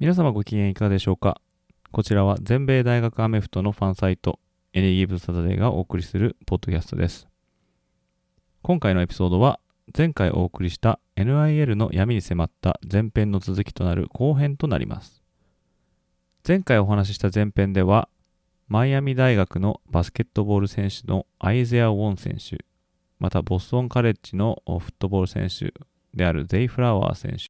皆様ご機嫌いかがでしょうか？こちらは全米大学アメフトのファンサイトエネギーブサタデーがお送りするポッドキャストです。今回のエピソードは前回お送りした NIL の闇に迫った前編の続きとなる後編となります。前回お話しした前編ではマイアミ大学のバスケットボール選手のアイゼア・ウォン選手またボストンカレッジのフットボール選手であるゼイ・フラワー選手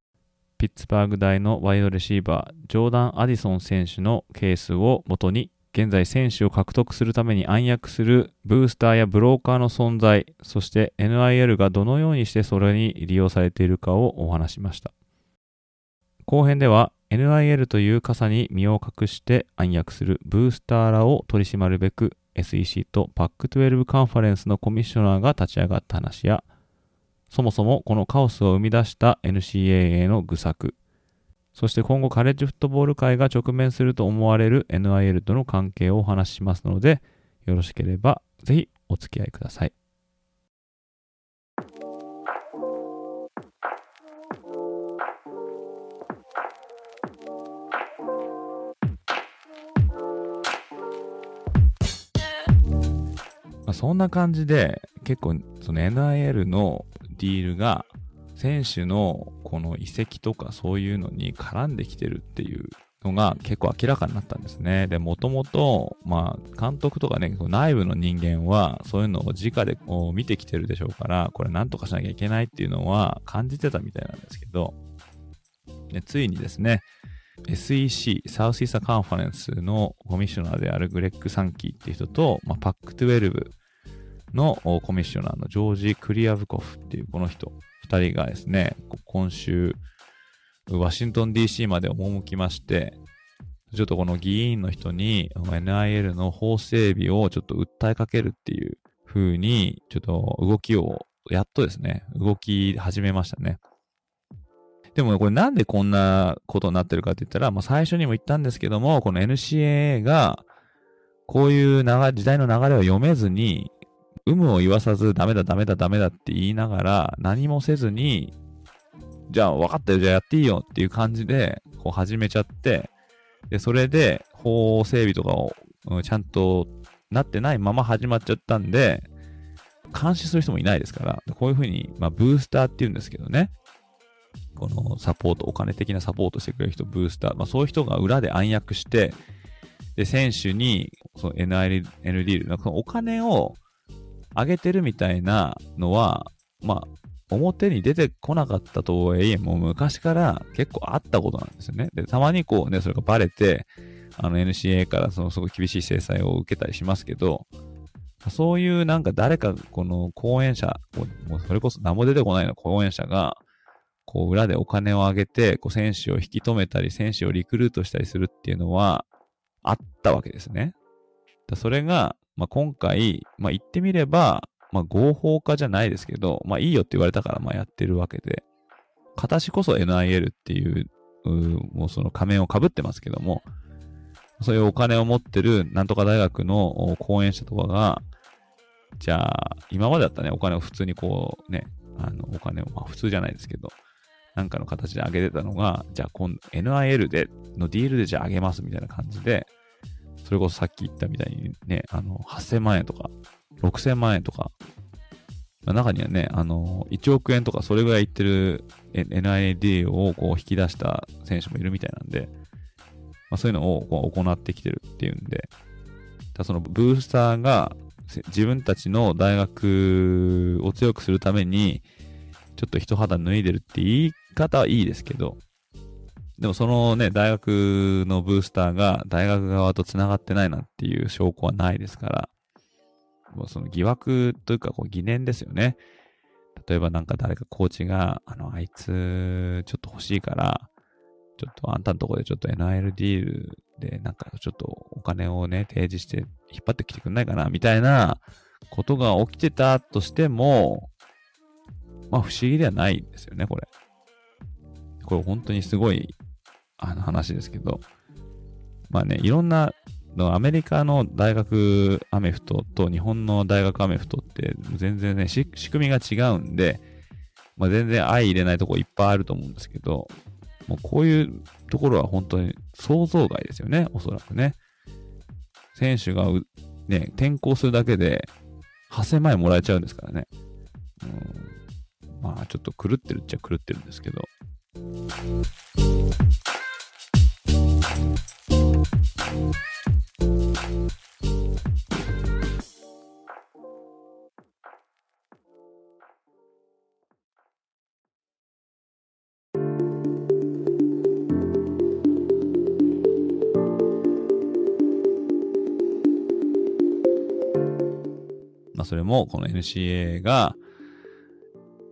ピッツバーグ大のワイドレシーバー、ジョーダン・アディソン選手のケースをもとに、現在選手を獲得するために暗躍するブースターやブローカーの存在、そして NIL がどのようにしてそれに利用されているかをお話しました。後編では NIL という傘に身を隠して暗躍するブースターらを取り締まるべく SEC と PAC12 カンファレンスのコミッショナーが立ち上がった話やそもそもこのカオスを生み出した NCAA の愚策、そして今後カレッジフットボール界が直面すると思われる NIL との関係をお話ししますので、よろしければぜひお付き合いください。まあ、そんな感じで結構その NIL のディールが選手のこの移籍とかそういうのに絡んできてるっていうのが結構明らかになったんですね。で、もともと、まあ、監督とかね、内部の人間はそういうのを直でこう見てきてるでしょうから、これなんとかしなきゃいけないっていうのは感じてたみたいなんですけど、でついにですね、SEC、サウスイーサカンファレンスのコミッショナーであるグレッグ・サンキーっていう人と、まあ、パック12のコミッショナーのジョージ・クリアブコフっていうこの人、二人がですね、今週、ワシントン DC まで赴きまして、ちょっとこの議員の人に NIL の法整備をちょっと訴えかけるっていう風に、ちょっと動きを、やっとですね、動き始めましたね。でもこれなんでこんなことになってるかって言ったら、まあ、最初にも言ったんですけども、この NCAA がこういう時代の流れを読めずに、有無を言わさず、ダメだ、ダメだ、ダメだって言いながら、何もせずに、じゃあ分かったよ、じゃあやっていいよっていう感じで、こう始めちゃって、で、それで法整備とかを、うん、ちゃんとなってないまま始まっちゃったんで、監視する人もいないですから、こういうふうに、まあ、ブースターって言うんですけどね。このサポート、お金的なサポートしてくれる人、ブースター。まあ、そういう人が裏で暗躍して、で、選手に、その NIL、ND のお金を上げてるみたいなのは、まあ、表に出てこなかったとはいえ、もう昔から結構あったことなんですよね。で、たまにこうね、それがバレて、あの NCA からそのすごい厳しい制裁を受けたりしますけど、そういうなんか誰かこの講演者、もうそれこそ何も出てこないの講演者が、こう裏でお金を上げて、こう選手を引き止めたり、選手をリクルートしたりするっていうのはあったわけですね。それが、まあ、今回、まあ、言ってみれば、まあ、合法化じゃないですけど、まあ、いいよって言われたから、まあ、やってるわけで、形こそ NIL っていう、うもうその仮面をかぶってますけども、そういうお金を持ってるなんとか大学の講演者とかが、じゃあ、今までだったね、お金を普通にこうね、あの、お金を、まあ普通じゃないですけど、なんかの形で上げてたのが、じゃあ今、NIL で、のディールでじゃあ上げますみたいな感じで、それこそさっき言ったみたいにね、あの、8000万円とか、6000万円とか、中にはね、あの、1億円とかそれぐらい言ってる NID をこう引き出した選手もいるみたいなんで、まあ、そういうのをこう行ってきてるっていうんで、だそのブースターが自分たちの大学を強くするために、ちょっと一肌脱いでるって言い方はいいですけど、でもそのね、大学のブースターが大学側と繋がってないなんていう証拠はないですから、もうその疑惑というかこう疑念ですよね。例えばなんか誰かコーチが、あの、あいつ、ちょっと欲しいから、ちょっとあんたのとこでちょっと NIL ディールでなんかちょっとお金をね、提示して引っ張ってきてくんないかな、みたいなことが起きてたとしても、まあ不思議ではないんですよね、これ。これ本当にすごい、あの話ですけど、まあね、いろんな、アメリカの大学アメフトと日本の大学アメフトって全然ね、仕組みが違うんで、まあ、全然相入れないとこいっぱいあると思うんですけど、もうこういうところは本当に想像外ですよね、おそらくね。選手がね、転校するだけで8000万円もらえちゃうんですからね。うん、まあちょっと狂ってるっちゃ狂ってるんですけど。まあそれもこの NCA が、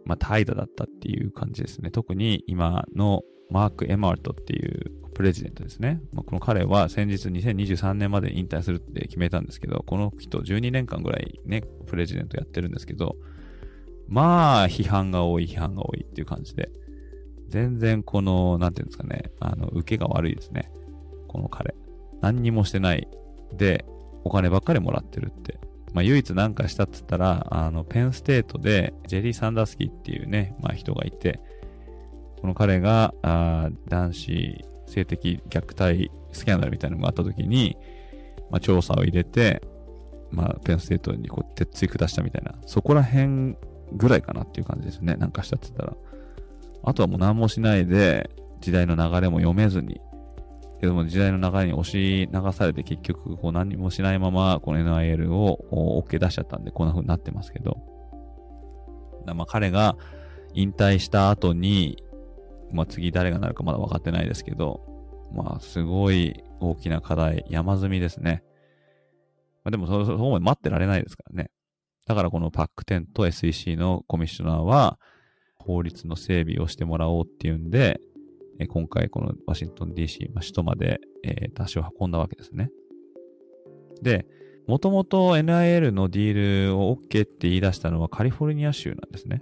まあ怠惰だったっていう感じですね。特に今のマーク・エマートっていうプレジデントですね。まあ、この彼は先日2023年まで引退するって決めたんですけど、この人12年間ぐらいね、プレジデントやってるんですけど、まあ、批判が多い、批判が多いっていう感じで、全然この、なんていうんですかね、あの、受けが悪いですね。この彼。何にもしてない。で、お金ばっかりもらってるって。まあ、唯一何かしたっつったら、あの、ペンステートで、ジェリー・サンダースキーっていうね、まあ人がいて、この彼が、あ男子性的虐待スキャンダルみたいなのがあった時に、まあ、調査を入れて、まあ、ペンステートにこう、鉄槌下したみたいな、そこら辺ぐらいかなっていう感じですね。なんかしたって言ったら。あとはもう何もしないで、時代の流れも読めずに、けども時代の流れに押し流されて結局こう何もしないままこの NIL を OK 出しちゃったんでこんな風になってますけど。まあ彼が引退した後にまあ、次誰がなるかまだ分かってないですけど、まあ、すごい大きな課題、山積みですね。まあ、でもそ、そこまで待ってられないですからね。だからこのパック10と SEC のコミッショナーは、法律の整備をしてもらおうっていうんで、え今回このワシントン DC、まあ、首都まで、えー、足を運んだわけですね。で、もともと NIL のディールを OK って言い出したのはカリフォルニア州なんですね。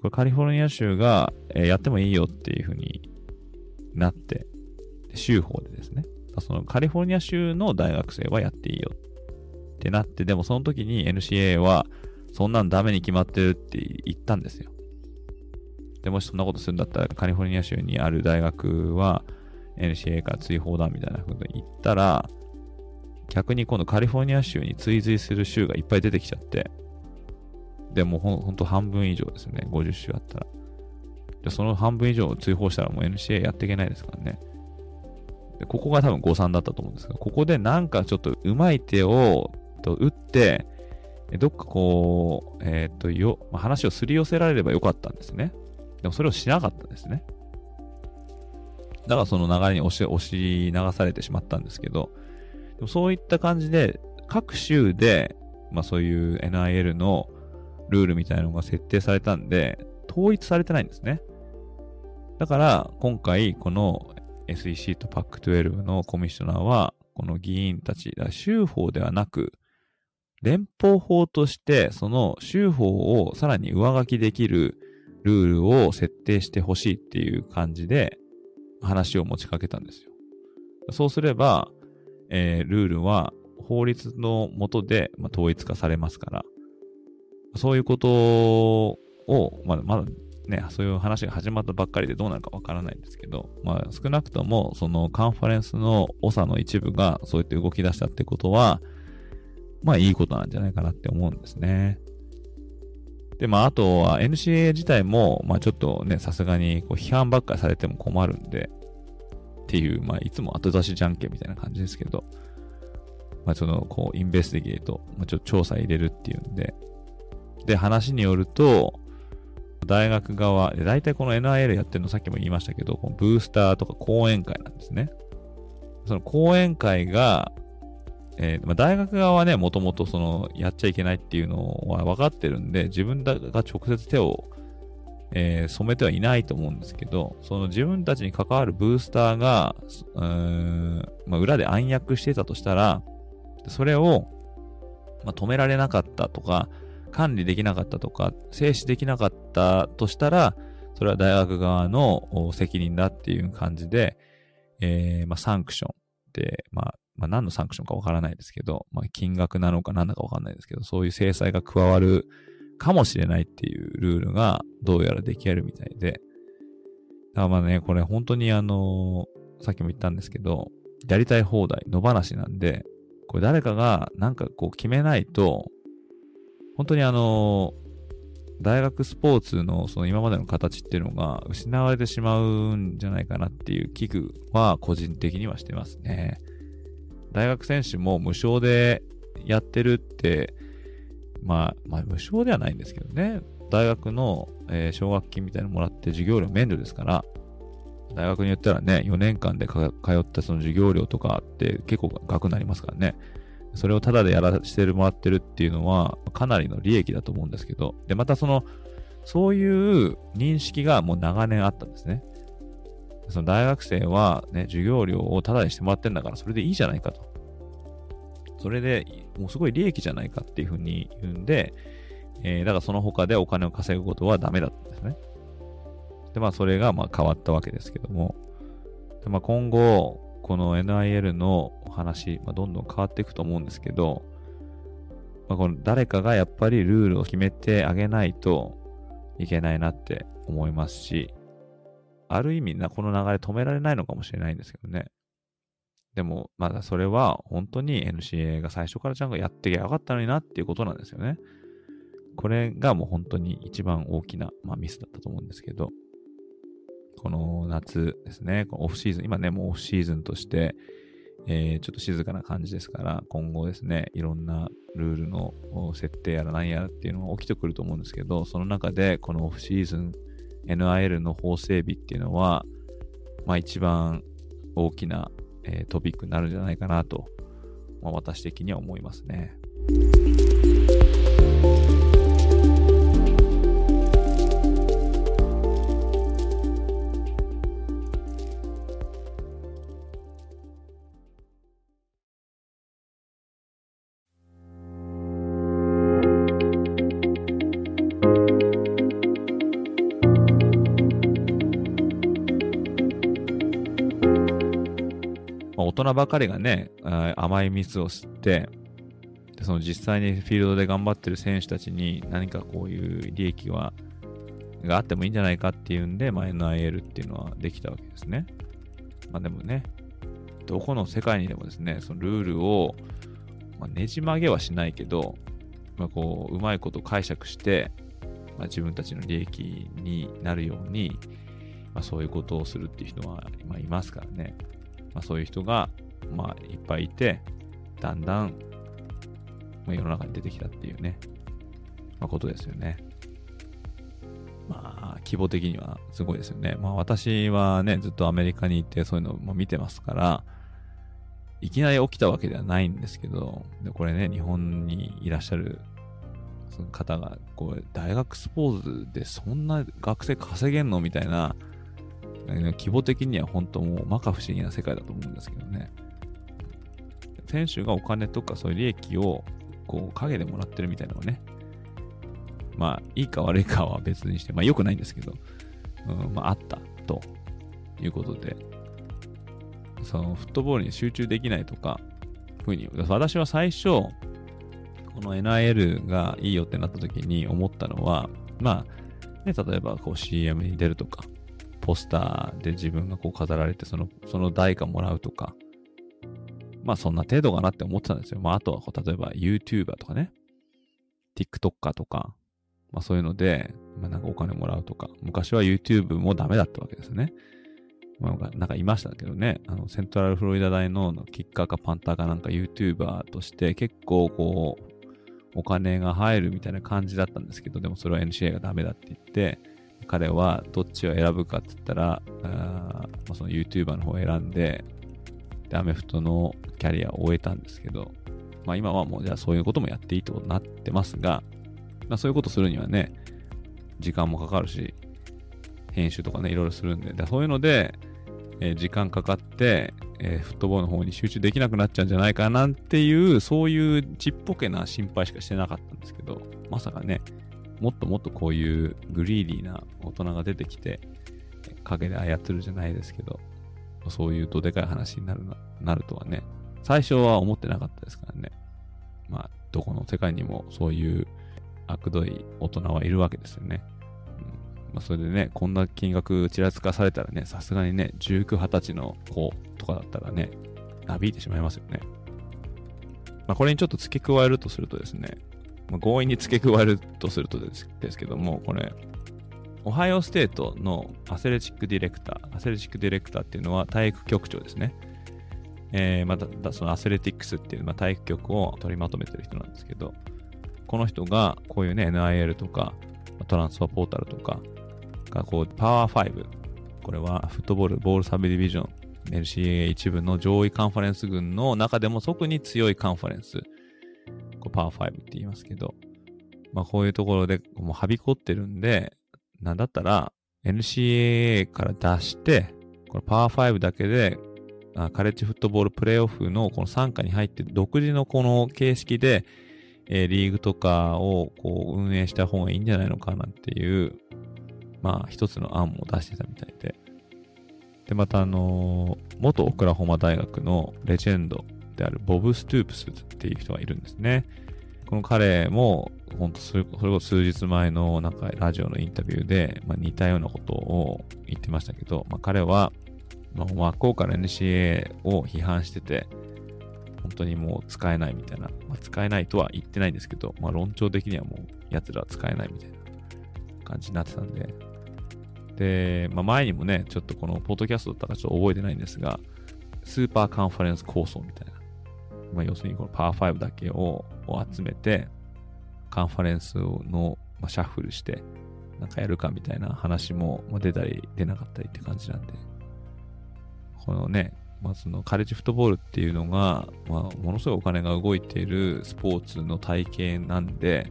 これカリフォルニア州が、えー、やってもいいよっていう風になって、州法でですね。そのカリフォルニア州の大学生はやっていいよってなって、でもその時に NCA はそんなんダメに決まってるって言ったんですよ。で、もしそんなことするんだったらカリフォルニア州にある大学は NCA から追放だみたいなこと言ったら、逆に今度カリフォルニア州に追随する州がいっぱい出てきちゃって、でもほほんと半分以上ですね。50種あったら。でその半分以上追放したらもう NCA やっていけないですからね。でここが多分誤算だったと思うんですが、ここでなんかちょっとうまい手をと打って、どっかこう、えっ、ー、と、よ、まあ、話をすり寄せられればよかったんですね。でもそれをしなかったんですね。だからその流れに押し、押し流されてしまったんですけど、でもそういった感じで、各州で、まあそういう NIL のルールみたいなのが設定されたんで、統一されてないんですね。だから、今回、この SEC と PAC12 のコミッショナーは、この議員たち、州法ではなく、連邦法として、その州法をさらに上書きできるルールを設定してほしいっていう感じで、話を持ちかけたんですよ。そうすれば、えー、ルールは法律の下で、まあ、統一化されますから、そういうことを、まだ、まだね、そういう話が始まったばっかりでどうなるかわからないんですけど、まあ少なくともそのカンファレンスの長の一部がそうやって動き出したってことは、まあいいことなんじゃないかなって思うんですね。で、まああとは NCA 自体も、まあちょっとね、さすがにこう批判ばっかりされても困るんで、っていう、まあいつも後出しじゃんけんみたいな感じですけど、まあその、こう、インベスティゲート、まあちょっと調査入れるっていうんで、で、話によると、大学側、大体この NIL やってるのさっきも言いましたけど、このブースターとか講演会なんですね。その講演会が、えー、まあ、大学側はね、もともとその、やっちゃいけないっていうのは分かってるんで、自分が直接手を、えー、染めてはいないと思うんですけど、その自分たちに関わるブースターが、うーん、まあ、裏で暗躍してたとしたら、それを、まあ、止められなかったとか、管理できなかったとか、制止できなかったとしたら、それは大学側の責任だっていう感じで、えー、まあ、サンクションで、まあ、まあ、何のサンクションかわからないですけど、まあ、金額なのか何だかわかんないですけど、そういう制裁が加わるかもしれないっていうルールがどうやら出来上がるみたいで、だからまあね、これ本当にあのー、さっきも言ったんですけど、やりたい放題、野放しなんで、これ誰かがなんかこう決めないと、本当にあの、大学スポーツのその今までの形っていうのが失われてしまうんじゃないかなっていう危惧は個人的にはしてますね。大学選手も無償でやってるって、まあ、まあ、無償ではないんですけどね。大学の、え、奨学金みたいなのもらって授業料免除ですから、大学によったらね、4年間で通ったその授業料とかって結構額になりますからね。それをタダでやらせてもらってるっていうのは、かなりの利益だと思うんですけど、で、またその、そういう認識がもう長年あったんですね。その大学生はね、授業料をタダにしてもらってるんだから、それでいいじゃないかと。それで、もうすごい利益じゃないかっていうふうに言うんで、えー、だからその他でお金を稼ぐことはダメだったんですね。で、まあそれがまあ変わったわけですけども、でまあ、今後、この NIL の話、まあ、どんどん変わっていくと思うんですけど、まあ、この誰かがやっぱりルールを決めてあげないといけないなって思いますし、ある意味な、この流れ止められないのかもしれないんですけどね。でも、まだそれは本当に NCA が最初からちゃんとやってきゃよかったのになっていうことなんですよね。これがもう本当に一番大きな、まあ、ミスだったと思うんですけど、この夏ですね、このオフシーズン、今ね、もうオフシーズンとして、えー、ちょっと静かな感じですから、今後ですね、いろんなルールの設定やら何やらっていうのが起きてくると思うんですけど、その中でこのオフシーズン NIL の法整備っていうのは、まあ一番大きな、えー、トピックになるんじゃないかなと、まあ、私的には思いますね。人ばかりがね、甘い蜜を吸って、その実際にフィールドで頑張ってる選手たちに何かこういう利益はがあってもいいんじゃないかっていうんで、まあ、NIL っていうのはできたわけですね。まあでもね、どこの世界にでもですね、そのルールを、まあ、ねじ曲げはしないけど、まあ、こう、うまいこと解釈して、まあ、自分たちの利益になるように、まあ、そういうことをするっていう人は、まあ、いますからね。まあ、そういう人が、まあ、いっぱいいて、だんだん、まあ、世の中に出てきたっていうね、まあ、ことですよね。まあ、規模的にはすごいですよね。まあ、私はね、ずっとアメリカに行ってそういうのも見てますから、いきなり起きたわけではないんですけど、でこれね、日本にいらっしゃるその方が、こう、大学スポーツでそんな学生稼げんの？みたいな、規模的には本当もう摩訶不思議な世界だと思うんですけどね。選手がお金とかそういう利益をこう影でもらってるみたいなのがね、まあいいか悪いかは別にして、まあ良くないんですけど、うん、まああったということで、そのフットボールに集中できないとか、ふうに、私は最初、この NIL がいいよってなった時に思ったのは、まあ、ね、例えばこう CM に出るとか、ポスターで自分がこう飾られて、その、その代価もらうとか、まあそんな程度かなって思ってたんですよ。まああとはこう、例えば YouTuber とかね、TikToker とか、まあそういうので、まあなんかお金もらうとか、昔は YouTube もダメだったわけですね。まあなんかいましたけどね、あのセントラルフロリダ大のキッカーかパンターかなんか YouTuber として結構こう、お金が入るみたいな感じだったんですけど、でもそれは NCA がダメだって言って、彼はどっちを選ぶかって言ったら、あその YouTuber の方を選んで、で、アメフトのキャリアを終えたんですけど、まあ今はもうじゃあそういうこともやっていいってことになってますが、まあそういうことするにはね、時間もかかるし、編集とかね、いろいろするんで、でそういうので、えー、時間かかって、えー、フットボールの方に集中できなくなっちゃうんじゃないかなっていう、そういうちっぽけな心配しかしてなかったんですけど、まさかね、もっともっとこういうグリーディーな大人が出てきて、影で操るじゃないですけど、そういうどでかい話になるなるとはね、最初は思ってなかったですからね。まあ、どこの世界にもそういう悪どい大人はいるわけですよね。うんまあ、それでね、こんな金額ちらつかされたらね、さすがにね、19、20歳の子とかだったらね、なびいてしまいますよね。まあ、これにちょっと付け加えるとするとですね、まあ、強引に付け加えるとするとですですけども、これ、オハイオステートの athletic director、athletic director っていうのは体育局長ですね。えー、また、その athletics っていう、まあ、体育局を取りまとめてる人なんですけど、この人がこういうね、NIL とか、 transfer portal とかがこう、パワー5、これは football、bowl subdivision、LCA 一部の上位カンファレンス群の中でも特に強いカンファレンス、パワー5って言いますけど、まあこういうところでもうはびこってるんで、なんだったら NCAA から出して、このパワー5だけで、カレッジフットボールプレイオフのこの参加に入って独自のこの形式で、え、リーグとかをこう運営した方がいいんじゃないのかなっていう、まあ一つの案も出してたみたいで。で、またあの、元オクラホマ大学のレジェンドであるボブ・ストゥープスっていう人がいるんですね。この彼も、本当それこそ数日前のなんかラジオのインタビューで、まあ、似たようなことを言ってましたけど、まあ、彼は、まあ、真っ向から NCA を批判してて、本当にもう使えないみたいな、まあ、使えないとは言ってないんですけど、まあ、論調的にはもう奴らは使えないみたいな感じになってたんで、で、まあ、前にもね、ちょっとこのポッドキャストだったかちょっと覚えてないんですが、スーパーカンファレンス構想みたいな、まあ、要するにこのパワー5だけをを集めて、カンファレンスの、まあ、シャッフルして、なんかやるかみたいな話も、まあ、出たり出なかったりって感じなんで、このね、まあ、そのカレッジフットボールっていうのが、まあ、ものすごいお金が動いているスポーツの体系なんで、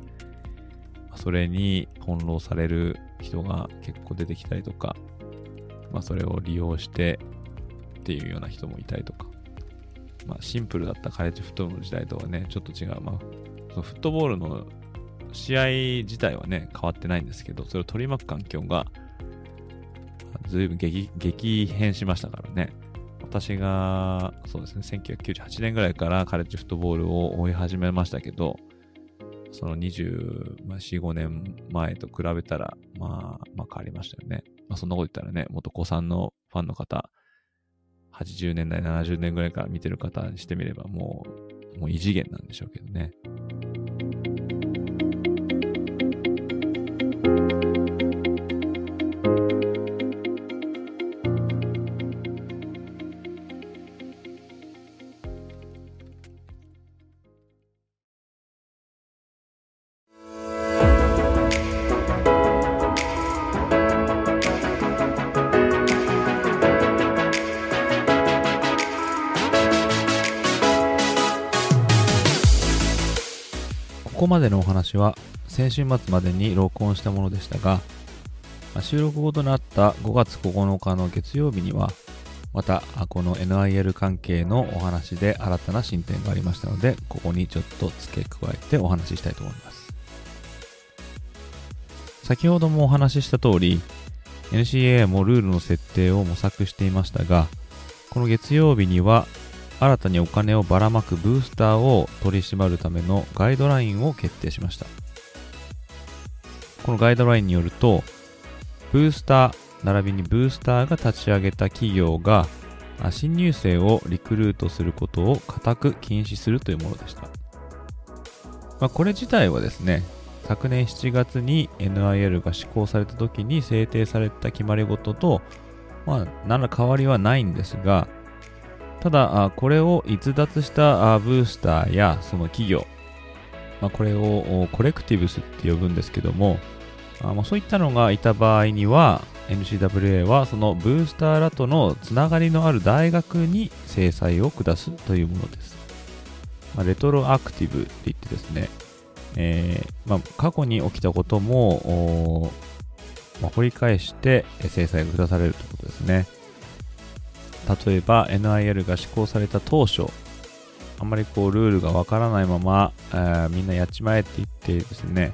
それに翻弄される人が結構出てきたりとか、まあ、それを利用してっていうような人もいたりとか、まあ、シンプルだったカレッジフットボール時代とはね、ちょっと違う。まあ、そのフットボールの試合自体はね、変わってないんですけど、それを取り巻く環境が、ずいぶん激激変しましたからね。私が、そうですね、1998年ぐらいからカレッジフットボールを追い始めましたけど、その24、5年前と比べたら、まあ、まあ変わりましたよね。まあそんなこと言ったらね、元子さんのファンの方、80年代、70年ぐらいから見てる方にしてみれば、もう、もう異次元なんでしょうけどね。ここまでのお話は先週末までに録音したものでしたが、ま収録後となった5月9日の月曜日には、またこの NIL 関係のお話で新たな進展がありましたので、ここにちょっと付け加えてお話ししたいと思います。先ほどもお話しした通り、NCA もルールの設定を模索していましたが、この月曜日には新たにお金をばらまくブースターを取り締まるためのガイドラインを決定しました。このガイドラインによるとブースター並びにブースターが立ち上げた企業が新入生をリクルートすることを固く禁止するというものでした、まあ、これ自体はですね昨年7月に NIL が施行された時に制定された決まり事と、まあ、何ら変わりはないんですが、ただ、これを逸脱したブースターやその企業、まあ、これをコレクティブスって呼ぶんですけども、あまあ、そういったのがいた場合には NCWA はそのブースターらとのつながりのある大学に制裁を下すというものです。まあ、レトロアクティブって言ってですね、えーまあ、過去に起きたことも、まあ、掘り返して制裁が下されるということですね。例えば NIL が施行された当初、あんまりこうルールがわからないまま、えー、みんなやっちまえって言ってですね、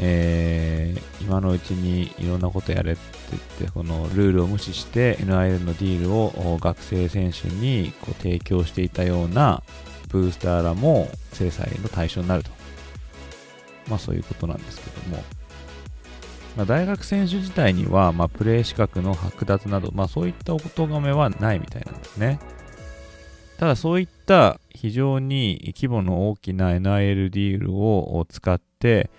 えー、今のうちにいろんなことやれって言って、このルールを無視して NIL のディールを学生選手にこう提供していたようなブースターらも制裁の対象になると。まあそういうことなんですけども。まあ、大学選手自体には、まあ、プレー資格の剥奪など、まあ、そういったお言がめはないみたいなんですね。ただそういった非常に規模の大きな NIL ディールを使って、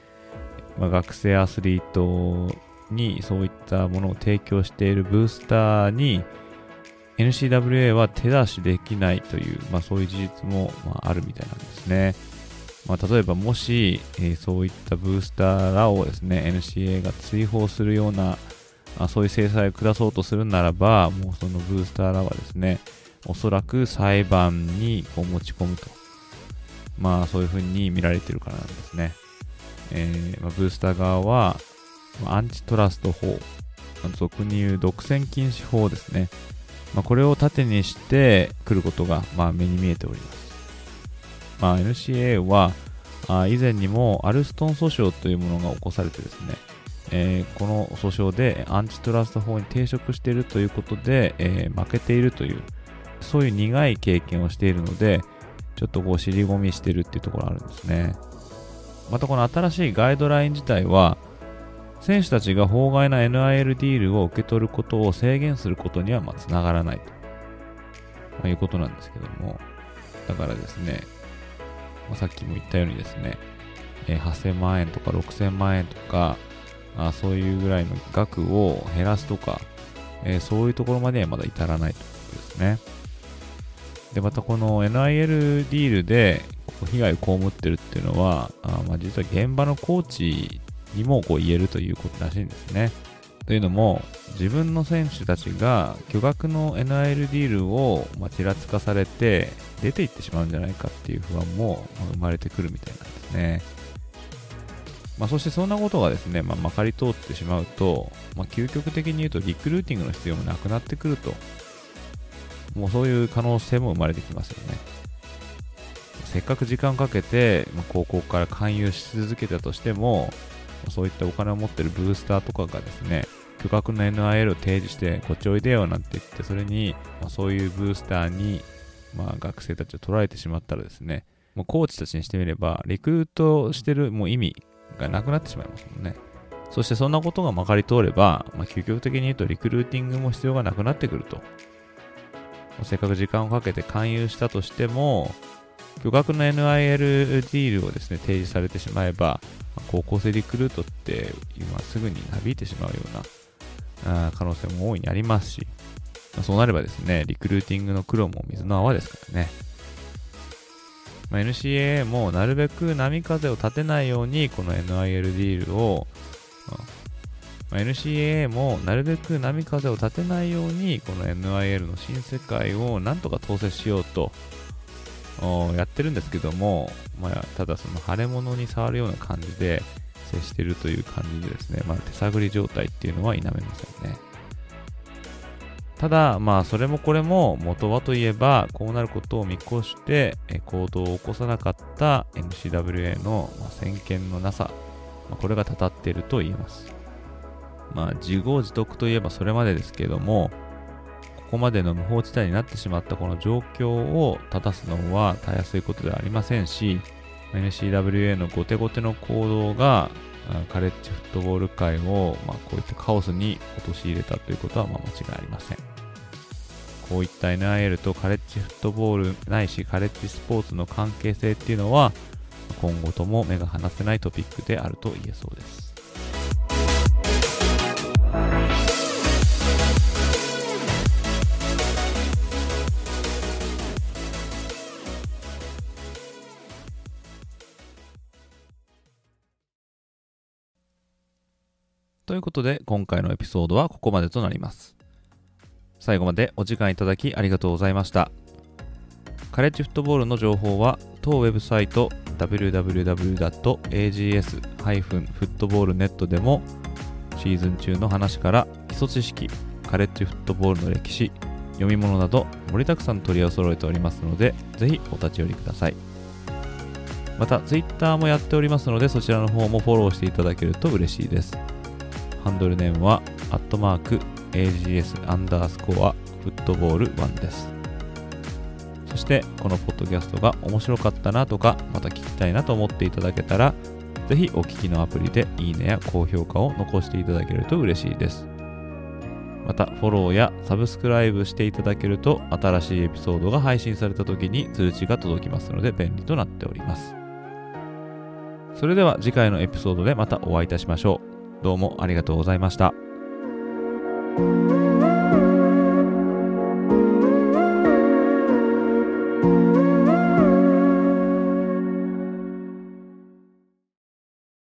まあ、学生アスリートにそういったものを提供しているブースターに NCWA は手出しできないという、まあ、そういう事実も、ま、あるみたいなんですね。まあ、例えばもし、えー、そういったブースターらをですね NCA が追放するようなあそういう制裁を下そうとするならばもうそのブースターらはですねおそらく裁判にこう持ち込むとまあそういうふうに見られているからなんですね。えーまあ、ブースター側は、ま、アンチトラスト法、俗に言う独占禁止法ですね。まあ、これを盾にしてくることが、まあ、目に見えております。まあ、NCA はあ以前にもアルストン訴訟というものが起こされてですね、えー、この訴訟でアンチトラスト法に抵触しているということで、えー、負けているという、そういう苦い経験をしているので、ちょっとこう尻込みしてるっていうところあるんですね。またこの新しいガイドライン自体は、選手たちが法外な NIL ディールを受け取ることを制限することにはまあつながらないと、ま、いうことなんですけども、だからですね、まあ、さっきも言ったようにですね、えー、8000万円とか6000万円とか、あそういうぐらいの額を減らすとか、えー、そういうところまではまだ至らないということですね。で、またこの NIL ディールで被害を被ってるっていうのは、あまあ、実は現場のコーチにもこう言えるということらしいんですね。というのも、自分の選手たちが巨額の NIL ディールを、まあ、ちらつかされて出ていってしまうんじゃないかっていう不安も、生まれてくるみたいなんですね。まあ、そしてそんなことがですね、まあ、まかり通ってしまうと、まあ、究極的に言うとリクルーティングの必要もなくなってくると、もうそういう可能性も生まれてきますよね。せっかく時間かけて、ま、高校から勧誘し続けたとしても、そういったお金を持ってるブースターとかがですね、巨額の NIL を提示して、こっちおいでよなんて言って、それに、まあ、そういうブースターに、まあ、学生たちを取られてしまったらですね、もうコーチたちにしてみれば、リクルートしてるもう意味がなくなってしまいますもんね。そしてそんなことがまかり通れば、まあ、究極的に言うとリクルーティングも必要がなくなってくると。せっかく時間をかけて勧誘したとしても、巨額の NIL ディールをですね、提示されてしまえば、高校生リクルートって今すぐになびいてしまうような可能性も大いにありますしま、そうなればですね、リクルーティングの苦労も水の泡ですからね。まあ、NCAA もなるべく波風を立てないようにこの NIL ディールを、まあ、NCAA もなるべく波風を立てないようにこの NIL の新世界をなんとか統制しようとやってるんですけども、まあ、ただその腫れ物に触るような感じで接してるという感じでですね、まあ、手探り状態っていうのは否めませんね。ただ、まあ、それもこれも元はといえば、こうなることを見越して行動を起こさなかった NCWA の先見のなさ、これがたたっていると言えます。まあ、自業自得といえばそれまでですけども、ここまでの無法地帯になってしまったこの状況を正すのはたやすいことではありませんし、NCWA の後手後手の行動がカレッジフットボール界を、まあ、こういったカオスに陥れたということはまあ間違いありません。こういった NIL とカレッジフットボールないしカレッジスポーツの関係性っていうのは今後とも目が離せないトピックであると言えそうです。いうことで、今回のエピソードはここまでとなります。最後までお時間いただきありがとうございました。カレッジフットボールの情報は当ウェブサイト www.ags-footballnet でもシーズン中の話から基礎知識、カレッジフットボールの歴史、読み物など盛りだくさん取りを揃えておりますので、ぜひお立ち寄りください。また、Twitter もやっておりますので、そちらの方もフォローしていただけると嬉しいです。ハンドルネームは、アットマーク、AGS アンダースコアフットボール1です。そして、このポッドキャストが面白かったなとか、また聞きたいなと思っていただけたら、ぜひお聞きのアプリでいいねや高評価を残していただけると嬉しいです。また、フォローやサブスクライブしていただけると、新しいエピソードが配信された時に通知が届きますので便利となっております。それでは次回のエピソードでまたお会いいたしましょう。どうもありがとうございました。